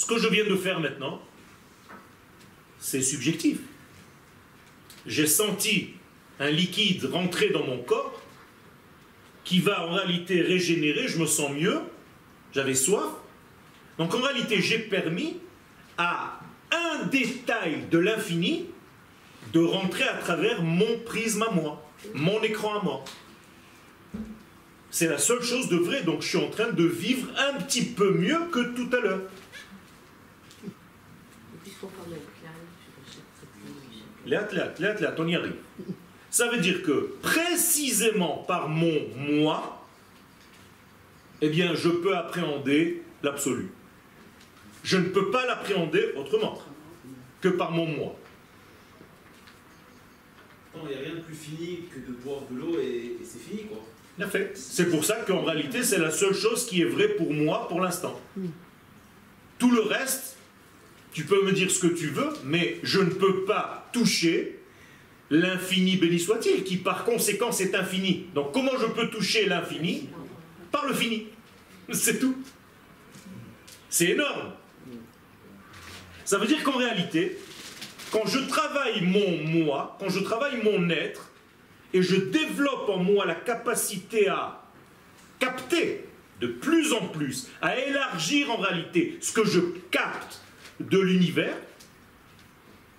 Ce que je viens de faire maintenant, c'est subjectif. J'ai senti un liquide rentrer dans mon corps qui va en réalité régénérer, je me sens mieux, j'avais soif. Donc en réalité, j'ai permis à un détail de l'infini de rentrer à travers mon prisme à moi, mon écran à moi. C'est la seule chose de vrai, donc je suis en train de vivre un petit peu mieux que tout à l'heure. On y arrive. Ça veut dire que précisément par mon moi, eh bien, je peux appréhender l'absolu. Je ne peux pas l'appréhender autrement que par mon moi. il n'y a rien de plus fini que de boire de l'eau et, c'est fini, quoi. fait. C'est pour ça qu'en réalité, c'est la seule chose qui est vraie pour moi pour l'instant. Tout le reste, tu peux me dire ce que tu veux, mais je ne peux pas toucher l'infini béni soit-il, qui par conséquent est infini. Donc comment je peux toucher l'infini Par le fini? C'est tout. C'est énorme. Ça veut dire qu'en réalité, quand je travaille mon moi, quand je travaille mon être, et je développe en moi la capacité à capter de plus en plus, à élargir en réalité ce que je capte de l'univers,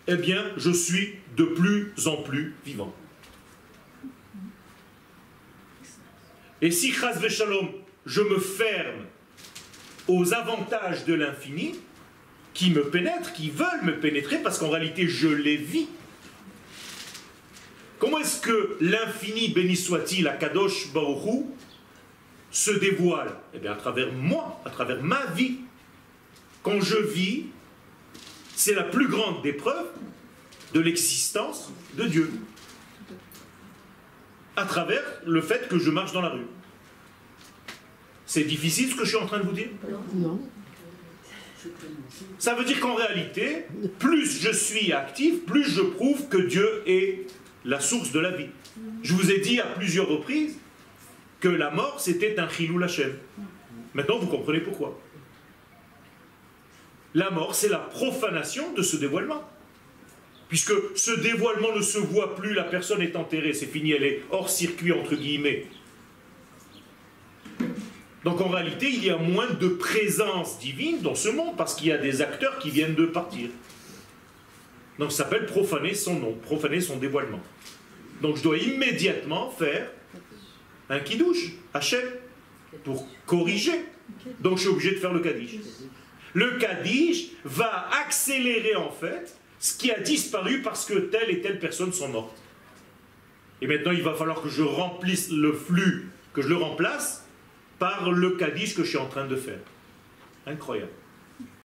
eh bien, je suis de plus en plus vivant. Et si, chas shalom, je me ferme aux avantages de l'infini, qui me pénètrent, qui veulent me pénétrer, parce qu'en réalité je les vis. Comment est-ce que l'infini, béni soit-il, à Kadosh Baruchou, se dévoile? Eh bien à travers moi, à travers ma vie. Quand je vis, c'est la plus grande des preuves de l'existence de Dieu. À travers le fait que je marche dans la rue. C'est difficile ce que je suis en train de vous dire? Non. Ça veut dire qu'en réalité, plus je suis actif, plus je prouve que Dieu est la source de la vie. Je vous ai dit à plusieurs reprises que la mort, c'était un chilou lachem. Maintenant, vous comprenez pourquoi. La mort, c'est la profanation de ce dévoilement. Puisque ce dévoilement ne se voit plus, la personne est enterrée, c'est fini, elle est hors circuit, entre guillemets. Donc en réalité, il y a moins de présence divine dans ce monde parce qu'il y a des acteurs qui viennent de partir. Donc ça s'appelle profaner son nom, profaner son dévoilement. Donc je dois immédiatement faire un kidouche, Hachem, pour corriger. Donc je suis obligé de faire le kaddish. Le kaddish va accélérer en fait ce qui a disparu parce que telle et telle personne sont mortes. Et maintenant il va falloir que je remplisse le flux, que je le remplace par le Kaddish que je suis en train de faire. Incroyable.